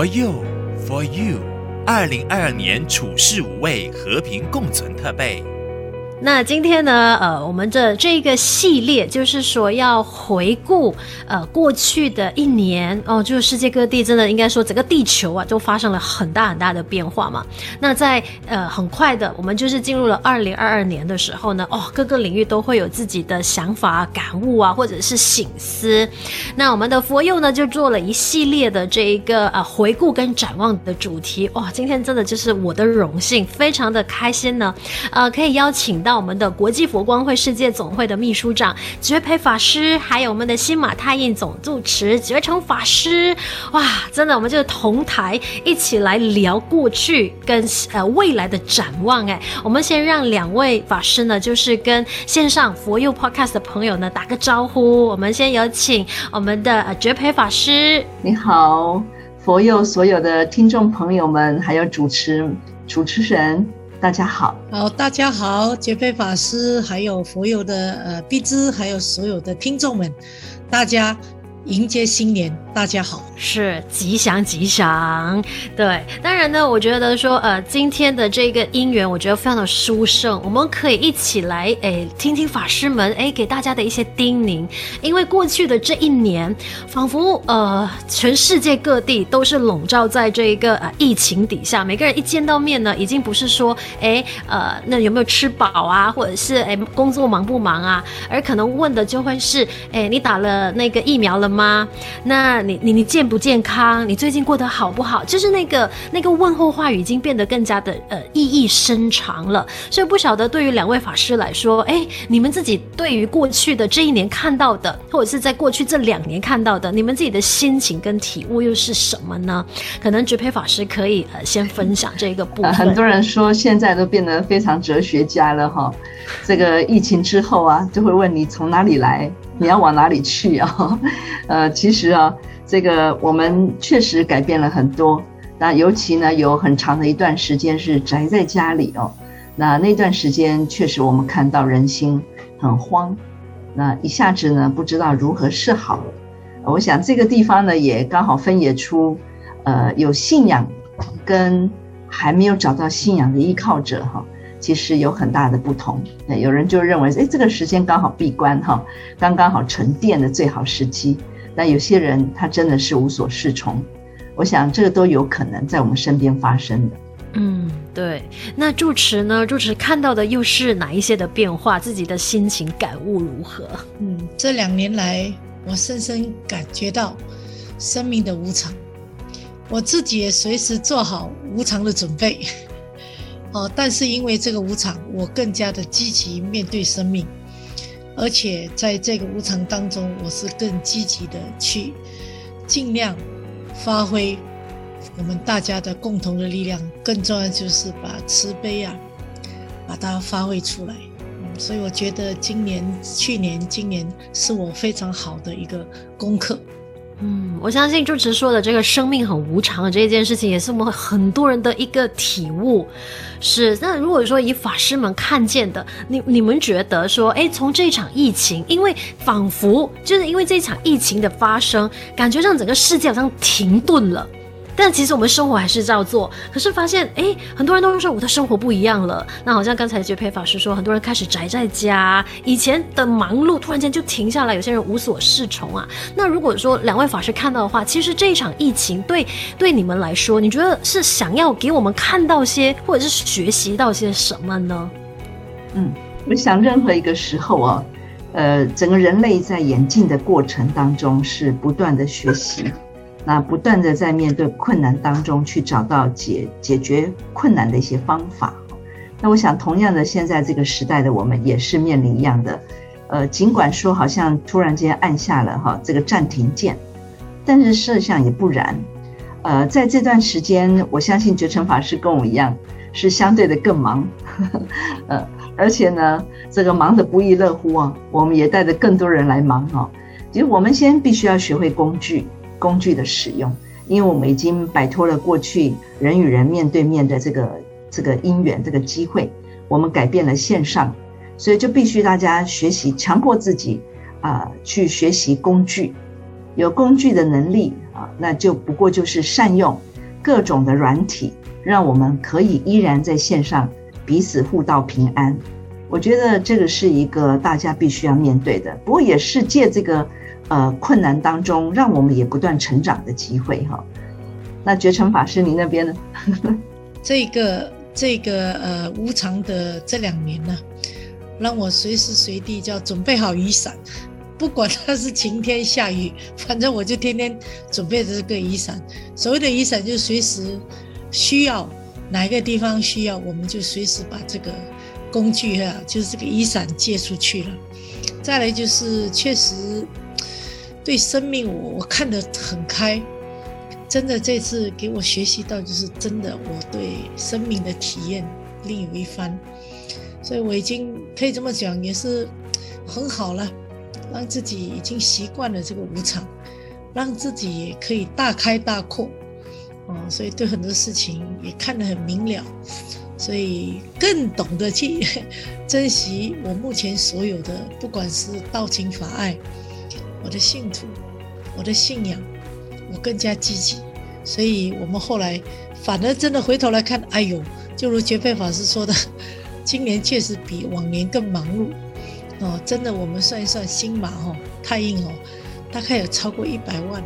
For you, for you，二零二二年处世无畏，和平共存特备。那今天呢，呃，我们的这个系列就是说要回顾呃过去的一年哦，就是世界各地真的应该说整个地球啊都发生了很大很大的变化嘛。那在呃很快的，我们就是进入了二零二二年的时候呢，哦，各个领域都会有自己的想法、感悟啊，或者是醒思。那我们的佛佑呢就做了一系列的这一个呃回顾跟展望的主题。哇、今天真的就是我的荣幸，非常的开心呢，呃，可以邀请到。到我们的国际佛光会世界总会的秘书长觉培法师，还有我们的新马泰印总住持觉诚法师，哇，真的，我们就同台一起来聊过去跟呃未来的展望。哎，我们先让两位法师呢，就是跟线上佛佑 Podcast 的朋友呢打个招呼。我们先有请我们的觉培法师，你好，佛佑所有的听众朋友们，还有主持主持人。大家好，好，大家好，杰飞法师，还有佛佑的呃碧芝，还有所有的听众们，大家。迎接新年，大家好，是吉祥吉祥。对，当然呢，我觉得说，呃，今天的这个因缘，我觉得非常的殊胜，我们可以一起来，哎，听听法师们，哎，给大家的一些叮咛。因为过去的这一年，仿佛呃，全世界各地都是笼罩在这一个呃疫情底下，每个人一见到面呢，已经不是说，哎，呃，那有没有吃饱啊，或者是哎，工作忙不忙啊，而可能问的就会是，哎，你打了那个疫苗了吗？那你你你健不健康？你最近过得好不好？就是那个那个问候话语已经变得更加的呃意义深长了。所以不晓得对于两位法师来说，哎，你们自己对于过去的这一年看到的，或者是在过去这两年看到的，你们自己的心情跟体悟又是什么呢？可能觉培法师可以呃先分享这个部分。很多人说现在都变得非常哲学家了哈。这个疫情之后啊，就会问你从哪里来。你要往哪里去啊？呃，其实啊，这个我们确实改变了很多。那尤其呢，有很长的一段时间是宅在家里哦。那那段时间确实我们看到人心很慌，那一下子呢不知道如何是好。我想这个地方呢也刚好分野出，呃，有信仰跟还没有找到信仰的依靠者哈。其实有很大的不同，有人就认为，哎，这个时间刚好闭关哈，刚刚好沉淀的最好时机。那有些人他真的是无所适从，我想这个都有可能在我们身边发生的。嗯，对。那住持呢？住持看到的又是哪一些的变化？自己的心情感悟如何？嗯，这两年来，我深深感觉到生命的无常，我自己也随时做好无常的准备。哦，但是因为这个无常，我更加的积极面对生命，而且在这个无常当中，我是更积极的去尽量发挥我们大家的共同的力量。更重要就是把慈悲啊，把它发挥出来。嗯，所以我觉得今年、去年、今年是我非常好的一个功课。嗯，我相信主持说的这个生命很无常的这件事情，也是我们很多人的一个体悟。是，那如果说以法师们看见的，你你们觉得说，哎，从这场疫情，因为仿佛就是因为这场疫情的发生，感觉让整个世界好像停顿了。但其实我们生活还是照做，可是发现哎，很多人都说我的生活不一样了。那好像刚才觉培法师说，很多人开始宅在家，以前的忙碌突然间就停下来，有些人无所适从啊。那如果说两位法师看到的话，其实这一场疫情对对你们来说，你觉得是想要给我们看到些，或者是学习到些什么呢？嗯，我想任何一个时候啊，呃，整个人类在演进的过程当中是不断的学习。那不断的在面对困难当中去找到解解决困难的一些方法。那我想，同样的，现在这个时代的我们也是面临一样的，呃，尽管说好像突然间按下了哈这个暂停键，但是事实上也不然。呃，在这段时间，我相信觉诚法师跟我一样是相对的更忙，呵 呵呃，而且呢，这个忙得不亦乐乎啊，我们也带着更多人来忙哈。其实我们先必须要学会工具。工具的使用，因为我们已经摆脱了过去人与人面对面的这个这个因缘这个机会，我们改变了线上，所以就必须大家学习，强迫自己啊、去学习工具，有工具的能力啊，那就不过就是善用各种的软体，让我们可以依然在线上彼此互道平安。我觉得这个是一个大家必须要面对的，不过也是借这个呃困难当中，让我们也不断成长的机会哈。那觉诚法师，你那边呢？这个这个呃无常的这两年呢，让我随时随地就要准备好雨伞，不管它是晴天下雨，反正我就天天准备着这个雨伞。所谓的雨伞，就是随时需要哪一个地方需要，我们就随时把这个。工具啊，就是这个雨伞借出去了。再来就是，确实对生命我我看得很开，真的这次给我学习到，就是真的我对生命的体验另有一番。所以我已经可以这么讲，也是很好了，让自己已经习惯了这个无常，让自己也可以大开大阔。哦，所以对很多事情也看得很明了。所以更懂得去 珍惜我目前所有的，不管是道情法爱，我的信徒，我的信仰，我更加积极。所以我们后来反而真的回头来看，哎呦，就如觉佩法师说的，今年确实比往年更忙碌哦。真的，我们算一算新马哦，太硬哦，大概有超过一百万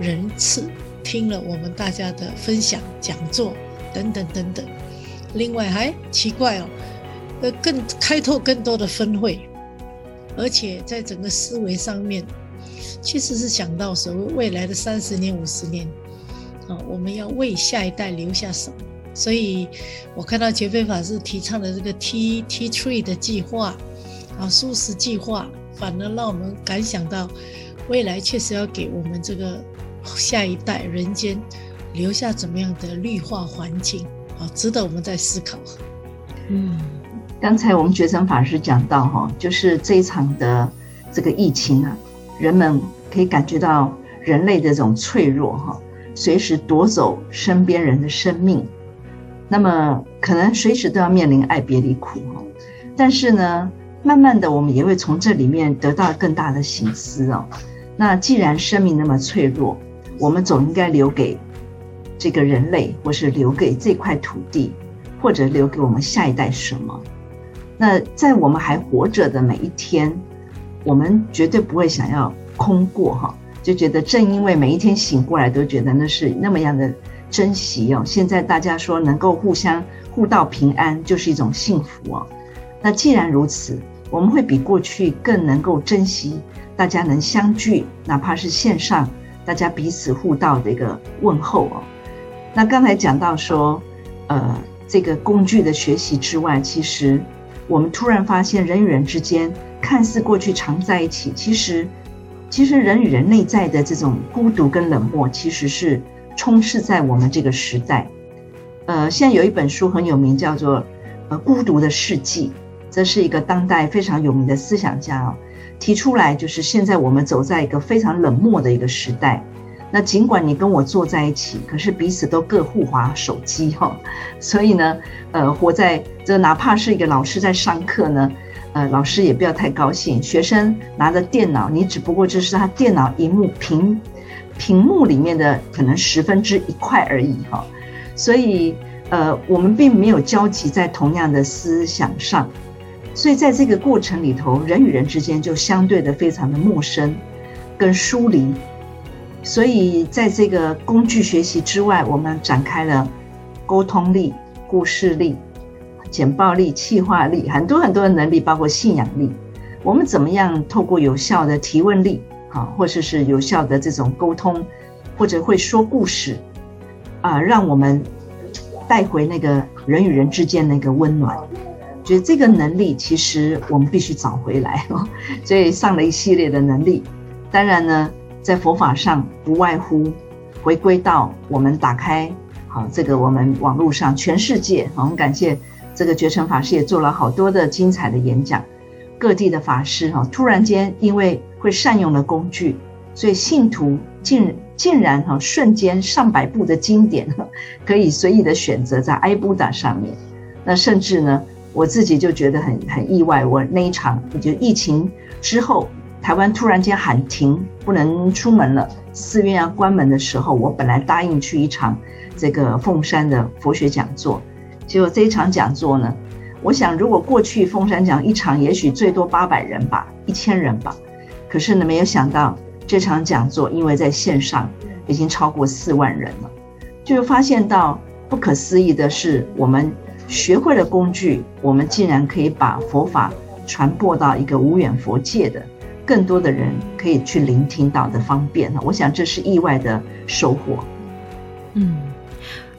人次听了我们大家的分享、讲座等等等等。另外还奇怪哦，呃，更开拓更多的分会，而且在整个思维上面，其实是想到所谓未来的三十年、五十年，啊，我们要为下一代留下什么？所以我看到觉佩法师提倡的这个 T T Tree 的计划，啊，素食计划，反而让我们感想到，未来确实要给我们这个下一代人间留下怎么样的绿化环境。啊，值得我们在思考。嗯，刚才我们觉诚法师讲到哈，就是这一场的这个疫情啊，人们可以感觉到人类的这种脆弱哈，随时夺走身边人的生命，那么可能随时都要面临爱别离苦哈。但是呢，慢慢的我们也会从这里面得到更大的醒思哦。那既然生命那么脆弱，我们总应该留给。这个人类，或是留给这块土地，或者留给我们下一代什么？那在我们还活着的每一天，我们绝对不会想要空过哈，就觉得正因为每一天醒过来都觉得那是那么样的珍惜哦。现在大家说能够互相互道平安，就是一种幸福哦。那既然如此，我们会比过去更能够珍惜大家能相聚，哪怕是线上，大家彼此互道的一个问候哦。那刚才讲到说，呃，这个工具的学习之外，其实我们突然发现，人与人之间看似过去常在一起，其实，其实人与人内在的这种孤独跟冷漠，其实是充斥在我们这个时代。呃，现在有一本书很有名，叫做《呃孤独的世纪》，这是一个当代非常有名的思想家哦提出来，就是现在我们走在一个非常冷漠的一个时代。那尽管你跟我坐在一起，可是彼此都各互滑手机哈，所以呢，呃，活在这哪怕是一个老师在上课呢，呃，老师也不要太高兴。学生拿着电脑，你只不过就是他电脑萤幕屏屏幕里面的可能十分之一块而已哈，所以呃，我们并没有交集在同样的思想上，所以在这个过程里头，人与人之间就相对的非常的陌生跟疏离。所以，在这个工具学习之外，我们展开了沟通力、故事力、简报力、企划力，很多很多的能力，包括信仰力。我们怎么样透过有效的提问力，啊，或者是有效的这种沟通，或者会说故事，啊，让我们带回那个人与人之间那个温暖。觉得这个能力，其实我们必须找回来哦。所以上了一系列的能力，当然呢。在佛法上，不外乎回归到我们打开好这个我们网络上全世界，我们感谢这个觉诚法师也做了好多的精彩的演讲，各地的法师哈，突然间因为会善用了工具，所以信徒竟竟然哈瞬间上百部的经典可以随意的选择在 i b u d a 上面，那甚至呢，我自己就觉得很很意外，我那一场就疫情之后。台湾突然间喊停，不能出门了，寺院要关门的时候，我本来答应去一场这个凤山的佛学讲座，结果这一场讲座呢，我想如果过去凤山讲一场，也许最多八百人吧，一千人吧，可是呢，没有想到这场讲座因为在线上已经超过四万人了，就发现到不可思议的是，我们学会了工具，我们竟然可以把佛法。传播到一个无远佛界的更多的人可以去聆听到的方便，我想这是意外的收获。嗯。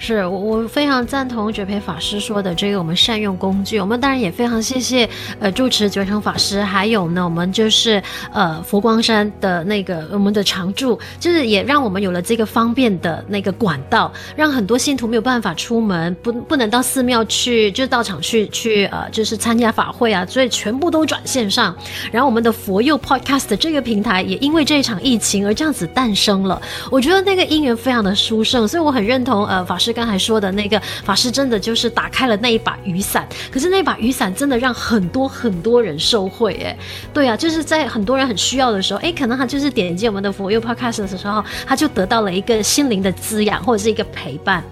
是我我非常赞同觉培法师说的这个，我们善用工具。我们当然也非常谢谢呃住持觉诚法师，还有呢我们就是呃佛光山的那个我们的常住，就是也让我们有了这个方便的那个管道，让很多信徒没有办法出门，不不能到寺庙去，就到场去去呃就是参加法会啊，所以全部都转线上。然后我们的佛佑 Podcast 这个平台也因为这一场疫情而这样子诞生了。我觉得那个因缘非常的殊胜，所以我很认同呃法师。刚才说的那个法师，真的就是打开了那一把雨伞。可是那把雨伞真的让很多很多人受惠，哎，对啊，就是在很多人很需要的时候，哎，可能他就是点击我们的佛佑 Podcast 的时候，他就得到了一个心灵的滋养，或者是一个陪伴。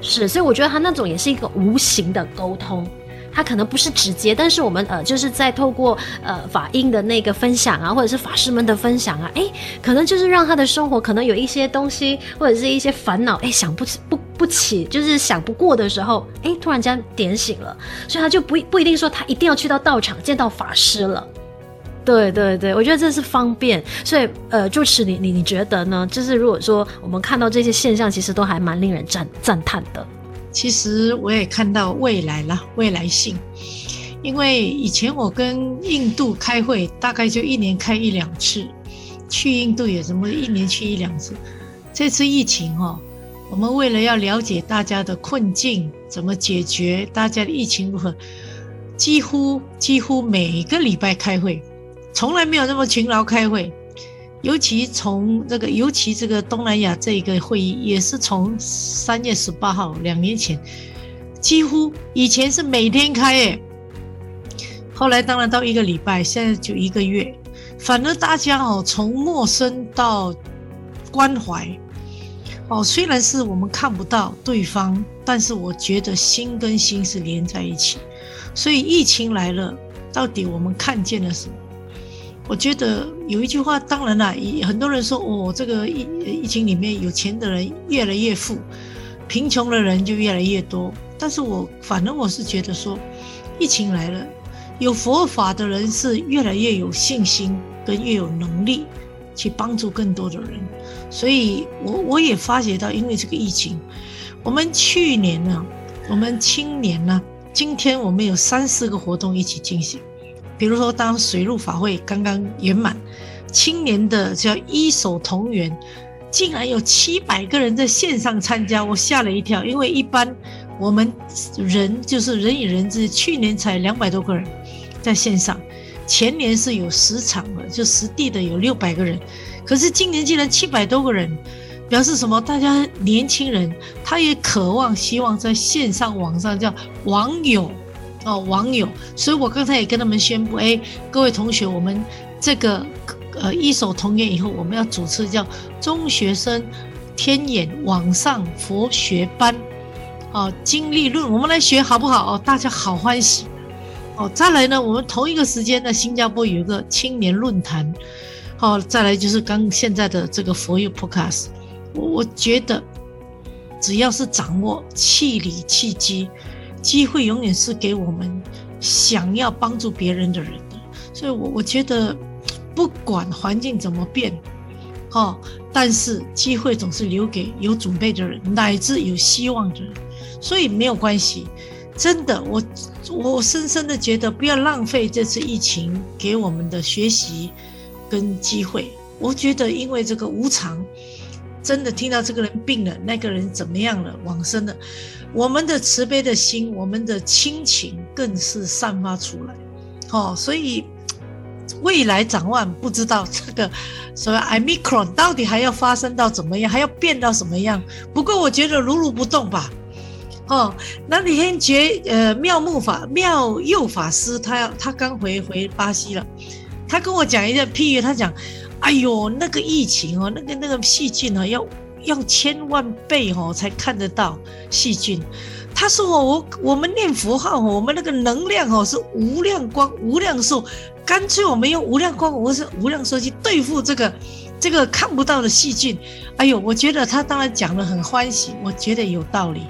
是，所以我觉得他那种也是一个无形的沟通。他可能不是直接，但是我们呃就是在透过呃法印的那个分享啊，或者是法师们的分享啊，哎，可能就是让他的生活可能有一些东西或者是一些烦恼，哎，想不起不不起，就是想不过的时候，哎，突然间点醒了，所以他就不不一定说他一定要去到道场见到法师了。对对对，我觉得这是方便，所以呃，主持你你你觉得呢？就是如果说我们看到这些现象，其实都还蛮令人赞赞叹的。其实我也看到未来了，未来性。因为以前我跟印度开会，大概就一年开一两次，去印度也什么一年去一两次。这次疫情哈，我们为了要了解大家的困境，怎么解决，大家的疫情如何，几乎几乎每个礼拜开会，从来没有那么勤劳开会。尤其从这个，尤其这个东南亚这一个会议，也是从三月十八号两年前，几乎以前是每天开诶，后来当然到一个礼拜，现在就一个月，反而大家哦从陌生到关怀，哦虽然是我们看不到对方，但是我觉得心跟心是连在一起，所以疫情来了，到底我们看见了什么？我觉得有一句话，当然了，很多人说，哦，这个疫疫情里面有钱的人越来越富，贫穷的人就越来越多。但是我反正我是觉得说，疫情来了，有佛法的人是越来越有信心，跟越有能力去帮助更多的人。所以我我也发觉到，因为这个疫情，我们去年呢，我们青年呢，今天我们有三四个活动一起进行。比如说，当水陆法会刚刚圆满，青年的叫一手同源，竟然有七百个人在线上参加，我吓了一跳。因为一般我们人就是人与人之间，去年才两百多个人在线上，前年是有十场的，就实地的有六百个人，可是今年竟然七百多个人，表示什么？大家年轻人他也渴望希望在线上网上叫网友。哦，网友，所以我刚才也跟他们宣布，哎，各位同学，我们这个呃一手同源以后，我们要主持叫中学生天眼网上佛学班，哦，经历论，我们来学好不好？哦，大家好欢喜。哦，再来呢，我们同一个时间在新加坡有一个青年论坛，好，再来就是刚现在的这个佛佑 Podcast，我我觉得只要是掌握气理气机。机会永远是给我们想要帮助别人的人的，所以我我觉得不管环境怎么变，哈，但是机会总是留给有准备的人，乃至有希望的人，所以没有关系。真的，我我深深的觉得不要浪费这次疫情给我们的学习跟机会。我觉得因为这个无常。真的听到这个人病了，那个人怎么样了，往生了，我们的慈悲的心，我们的亲情更是散发出来，哦，所以未来展望不知道这个 所谓 Omicron 到底还要发生到怎么样，还要变到什么样？不过我觉得如如不动吧，哦，那李天觉呃妙木法妙佑法师他要他刚回回巴西了，他跟我讲一个譬喻，他讲，哎呦，那个疫情哦，那个那个细菌哦，要要千万倍哦才看得到细菌。他说哦，我我们念佛号，我们那个能量哦是无量光无量寿，干脆我们用无量光，我是无量寿去对付这个这个看不到的细菌。哎呦，我觉得他当然讲的很欢喜，我觉得有道理。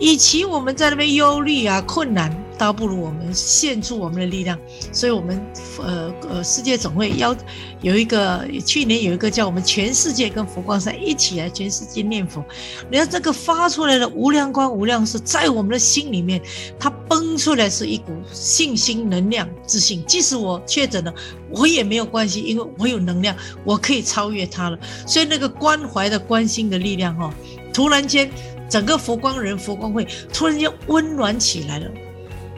与其我们在那边忧虑啊困难，倒不如我们献出我们的力量。所以，我们呃呃世界总会要有一个去年有一个叫我们全世界跟佛光山一起来全世界念佛。你看这个发出来的无量光无量寿，在我们的心里面，它崩出来是一股信心能量自信。即使我确诊了，我也没有关系，因为我有能量，我可以超越它了。所以那个关怀的关心的力量哈，突然间。整个佛光人、佛光会突然间温暖起来了，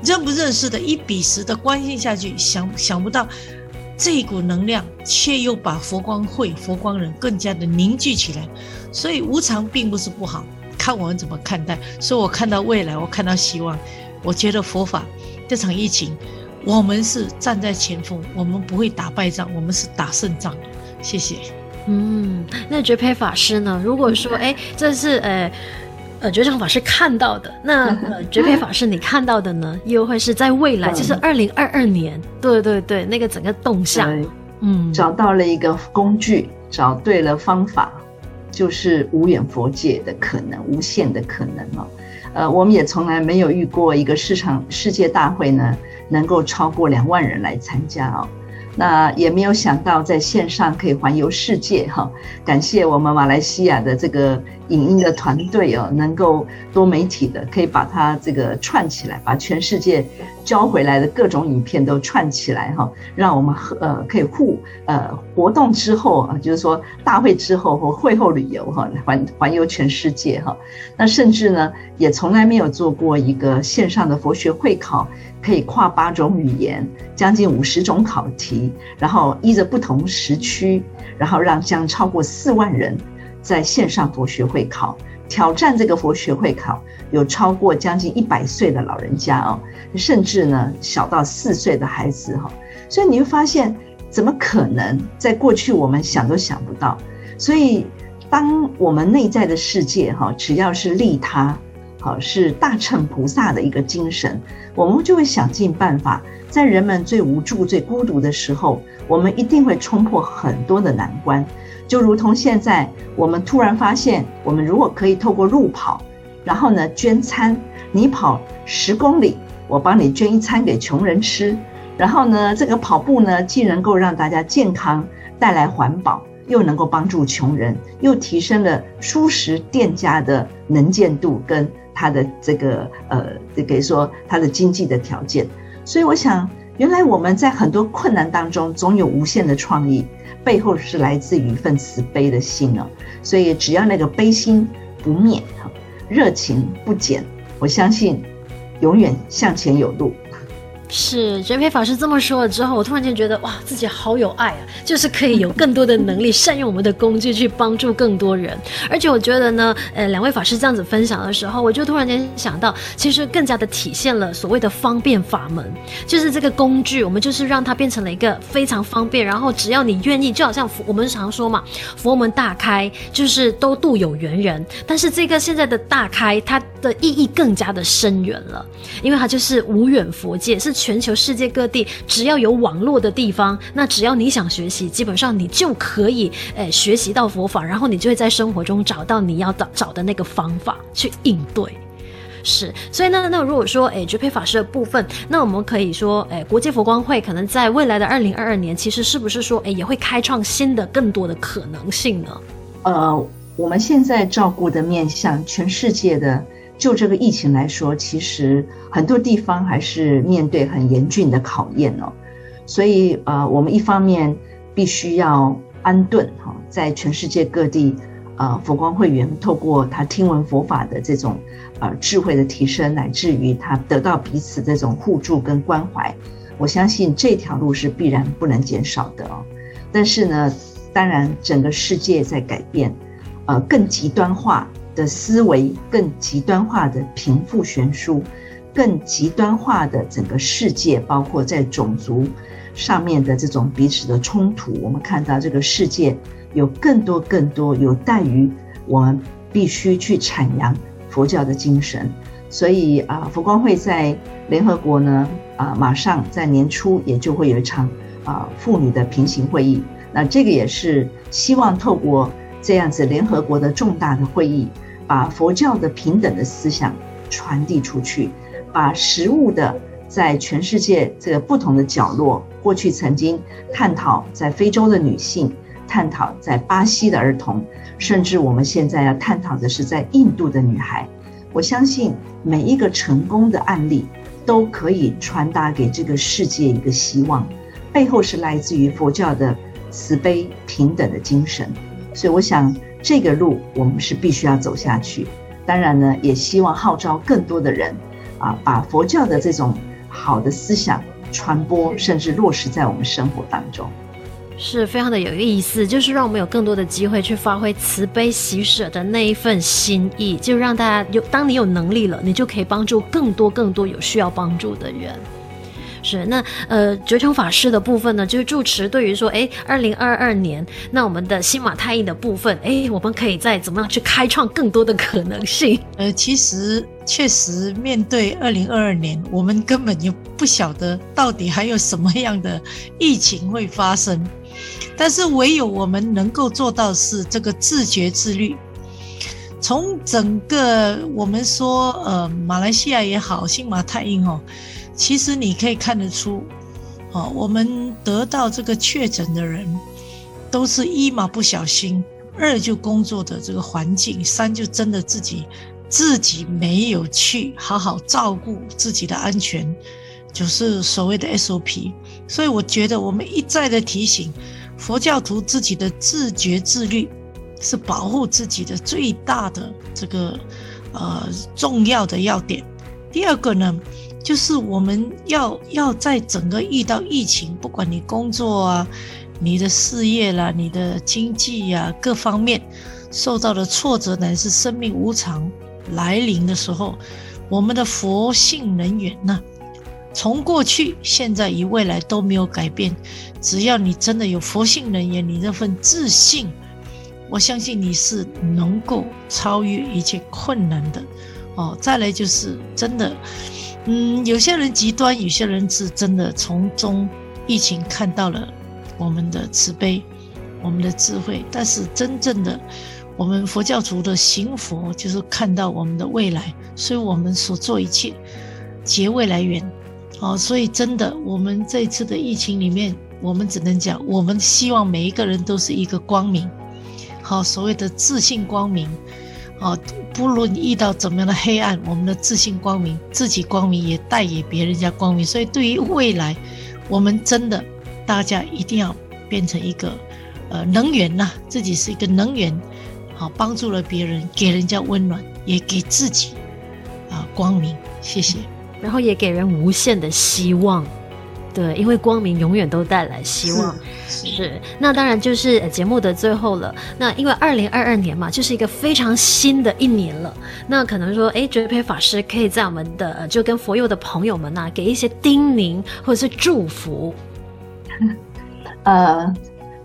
认不认识的，一比十的关心下去，想想不到这一股能量，却又把佛光会、佛光人更加的凝聚起来。所以无常并不是不好，看我们怎么看待。所以我看到未来，我看到希望。我觉得佛法这场疫情，我们是站在前锋，我们不会打败仗，我们是打胜仗。谢谢。嗯，那觉培法师呢？如果说，哎，这是呃。呃，觉诚法师看到的，那 呃，觉培法师你看到的呢，又会是在未来，就是二零二二年，对对对，那个整个动向，嗯，找到了一个工具，找对了方法，就是无远佛界的可能，无限的可能哦。呃，我们也从来没有遇过一个市场世界大会呢，能够超过两万人来参加哦。那也没有想到在线上可以环游世界哈，感谢我们马来西亚的这个影音的团队哦，能够多媒体的可以把它这个串起来，把全世界交回来的各种影片都串起来哈，让我们呃可以互呃活动之后啊，就是说大会之后或会后旅游哈，环环游全世界哈。那甚至呢，也从来没有做过一个线上的佛学会考。可以跨八种语言，将近五十种考题，然后依着不同时区，然后让将超过四万人在线上佛学会考挑战这个佛学会考，有超过将近一百岁的老人家哦，甚至呢小到四岁的孩子哈，所以你会发现，怎么可能在过去我们想都想不到？所以当我们内在的世界哈，只要是利他。好，是大乘菩萨的一个精神，我们就会想尽办法，在人们最无助、最孤独的时候，我们一定会冲破很多的难关。就如同现在，我们突然发现，我们如果可以透过路跑，然后呢捐餐，你跑十公里，我帮你捐一餐给穷人吃，然后呢这个跑步呢既能够让大家健康，带来环保。又能够帮助穷人，又提升了舒适店家的能见度跟他的这个呃，这个说他的经济的条件。所以我想，原来我们在很多困难当中，总有无限的创意，背后是来自于一份慈悲的心哦。所以只要那个悲心不灭，热情不减，我相信永远向前有路。是觉培法师这么说了之后，我突然间觉得哇，自己好有爱啊！就是可以有更多的能力，善用我们的工具去帮助更多人。而且我觉得呢，呃，两位法师这样子分享的时候，我就突然间想到，其实更加的体现了所谓的方便法门，就是这个工具，我们就是让它变成了一个非常方便，然后只要你愿意，就好像我们常说嘛，佛门大开，就是都度有缘人。但是这个现在的大开，它的意义更加的深远了，因为它就是无远佛界，是。全球世界各地，只要有网络的地方，那只要你想学习，基本上你就可以诶、学习到佛法，然后你就会在生活中找到你要找找的那个方法去应对。是，所以呢，那如果说诶觉培法师的部分，那我们可以说，诶国际佛光会可能在未来的二零二二年，其实是不是说，诶也会开创新的更多的可能性呢？呃，我们现在照顾的面向全世界的。就这个疫情来说，其实很多地方还是面对很严峻的考验哦。所以呃，我们一方面必须要安顿哈，在全世界各地，呃，佛光会员透过他听闻佛法的这种呃智慧的提升，乃至于他得到彼此这种互助跟关怀，我相信这条路是必然不能减少的哦。但是呢，当然整个世界在改变，呃，更极端化。的思维更极端化的贫富悬殊，更极端化的整个世界，包括在种族、上面的这种彼此的冲突，我们看到这个世界有更多更多有待于我们必须去阐扬佛教的精神。所以啊，佛光会在联合国呢啊，马上在年初也就会有一场啊妇女的平行会议。那这个也是希望透过这样子联合国的重大的会议，把佛教的平等的思想传递出去，把实物的在全世界这个不同的角落，过去曾经探讨在非洲的女性，探讨在巴西的儿童，甚至我们现在要探讨的是在印度的女孩。我相信每一个成功的案例都可以传达给这个世界一个希望，背后是来自于佛教的慈悲平等的精神。所以我想这个路我们是必须要走下去。当然呢，也希望号召更多的人啊，把佛教的这种好的思想传播，甚至落实在我们生活当中。是非常的有意思，就是让我们有更多的机会去发挥慈悲喜舍的那一份心意，就让大家有，当你有能力了，你就可以帮助更多更多有需要帮助的人。是那呃，觉诚法师的部分呢，就是住持对于说，哎，二零二二年，那我们的新马泰印的部分，哎，我们可以再怎么样去开创更多的可能性？呃，其实确实面对二零二二年，我们根本就不晓得到底还有什么样的疫情会发生。但是唯有我们能够做到是这个自觉自律。从整个我们说，呃，马来西亚也好，新马泰印哦，其实你可以看得出，哦，我们得到这个确诊的人，都是一嘛不小心，二就工作的这个环境，三就真的自己自己没有去好好照顾自己的安全，就是所谓的 SOP。所以我觉得我们一再的提醒。佛教徒自己的自觉自律，是保护自己的最大的这个呃重要的要点。第二个呢，就是我们要要在整个遇到疫情，不管你工作啊、你的事业啦、你的经济呀各方面受到的挫折，乃至生命无常来临的时候，我们的佛性能源呢，从过去、现在与未来都没有改变。只要你真的有佛性能源，你那份自信，我相信你是能够超越一切困难的。哦，再来就是真的，嗯，有些人极端，有些人是真的从中疫情看到了我们的慈悲，我们的智慧。但是真正的我们佛教徒的行佛，就是看到我们的未来，所以我们所做一切结未来缘。哦，所以真的，我们这次的疫情里面。我们只能讲，我们希望每一个人都是一个光明，好，所谓的自信光明，啊，不论遇到怎么样的黑暗，我们的自信光明，自己光明也带给别人家光明。所以，对于未来，我们真的大家一定要变成一个呃能源呐，自己是一个能源，好，帮助了别人，给人家温暖，也给自己啊光明。谢谢，然后也给人无限的希望。对，因为光明永远都带来希望。是，那当然就是节目的最后了。那因为二零二二年嘛，就是一个非常新的一年了。那可能说，哎，觉培法师可以在我们的就跟佛佑的朋友们呐、啊，给一些叮咛或者是祝福。呃，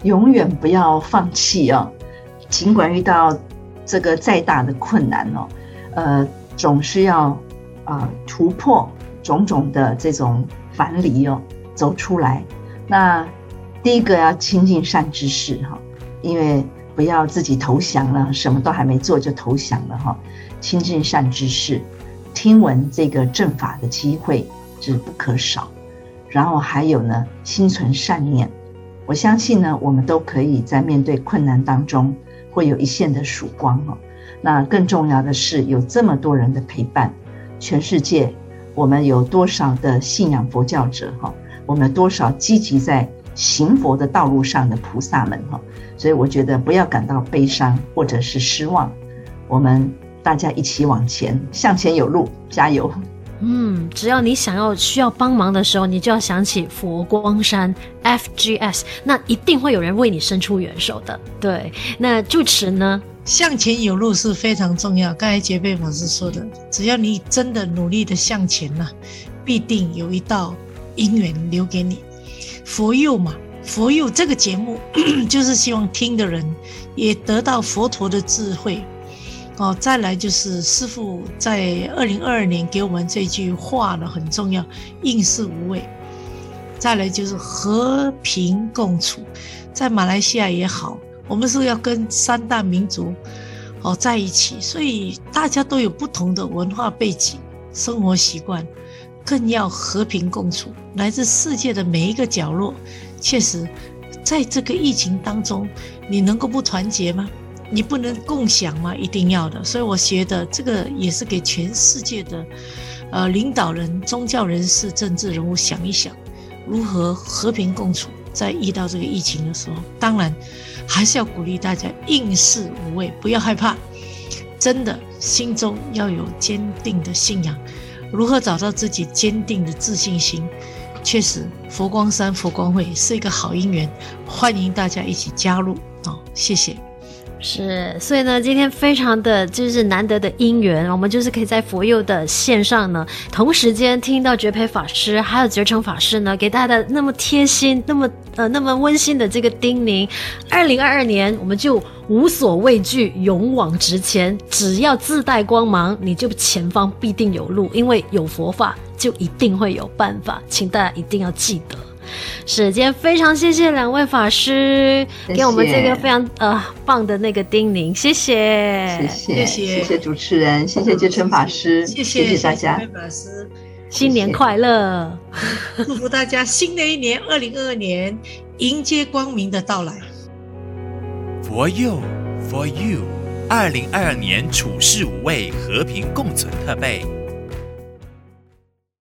永远不要放弃哦，尽管遇到这个再大的困难哦，呃，总是要啊、呃、突破种种的这种樊篱哦。走出来，那第一个要亲近善知识哈，因为不要自己投降了，什么都还没做就投降了哈。亲近善知识，听闻这个正法的机会是不可少。然后还有呢，心存善念，我相信呢，我们都可以在面对困难当中会有一线的曙光哦。那更重要的是有这么多人的陪伴，全世界我们有多少的信仰佛教者哈？我们多少积极在行佛的道路上的菩萨们哈，所以我觉得不要感到悲伤或者是失望，我们大家一起往前，向前有路，加油！嗯，只要你想要需要帮忙的时候，你就要想起佛光山 FGS，那一定会有人为你伸出援手的。对，那住持呢？向前有路是非常重要。刚才杰贝法师说的，只要你真的努力的向前呐，必定有一道。姻缘留给你，佛佑嘛，佛佑这个节目 就是希望听的人也得到佛陀的智慧。哦，再来就是师父在二零二二年给我们这句话呢，很重要，应是无畏。再来就是和平共处，在马来西亚也好，我们是要跟三大民族哦在一起，所以大家都有不同的文化背景、生活习惯，更要和平共处。来自世界的每一个角落，确实在这个疫情当中，你能够不团结吗？你不能共享吗？一定要的。所以我觉得这个也是给全世界的呃领导人、宗教人士、政治人物想一想，如何和平共处，在遇到这个疫情的时候，当然还是要鼓励大家应试无畏，不要害怕，真的心中要有坚定的信仰。如何找到自己坚定的自信心？确实，佛光山佛光会是一个好姻缘，欢迎大家一起加入哦，谢谢。是，所以呢，今天非常的就是难得的因缘，我们就是可以在佛佑的线上呢，同时间听到觉培法师还有觉诚法师呢，给大家那么贴心、那么呃那么温馨的这个叮咛。二零二二年，我们就无所畏惧，勇往直前，只要自带光芒，你就前方必定有路，因为有佛法，就一定会有办法，请大家一定要记得。是，今天非常谢谢两位法师给我们这个非常呃棒的那个叮咛，谢谢，谢谢，谢谢。主持人，谢谢觉诚法师，谢谢大家，法师，新年快乐，祝福大家新的一年二零二二年迎接光明的到来。佛佑 For You，二零二二年处世无畏，和平共存特备。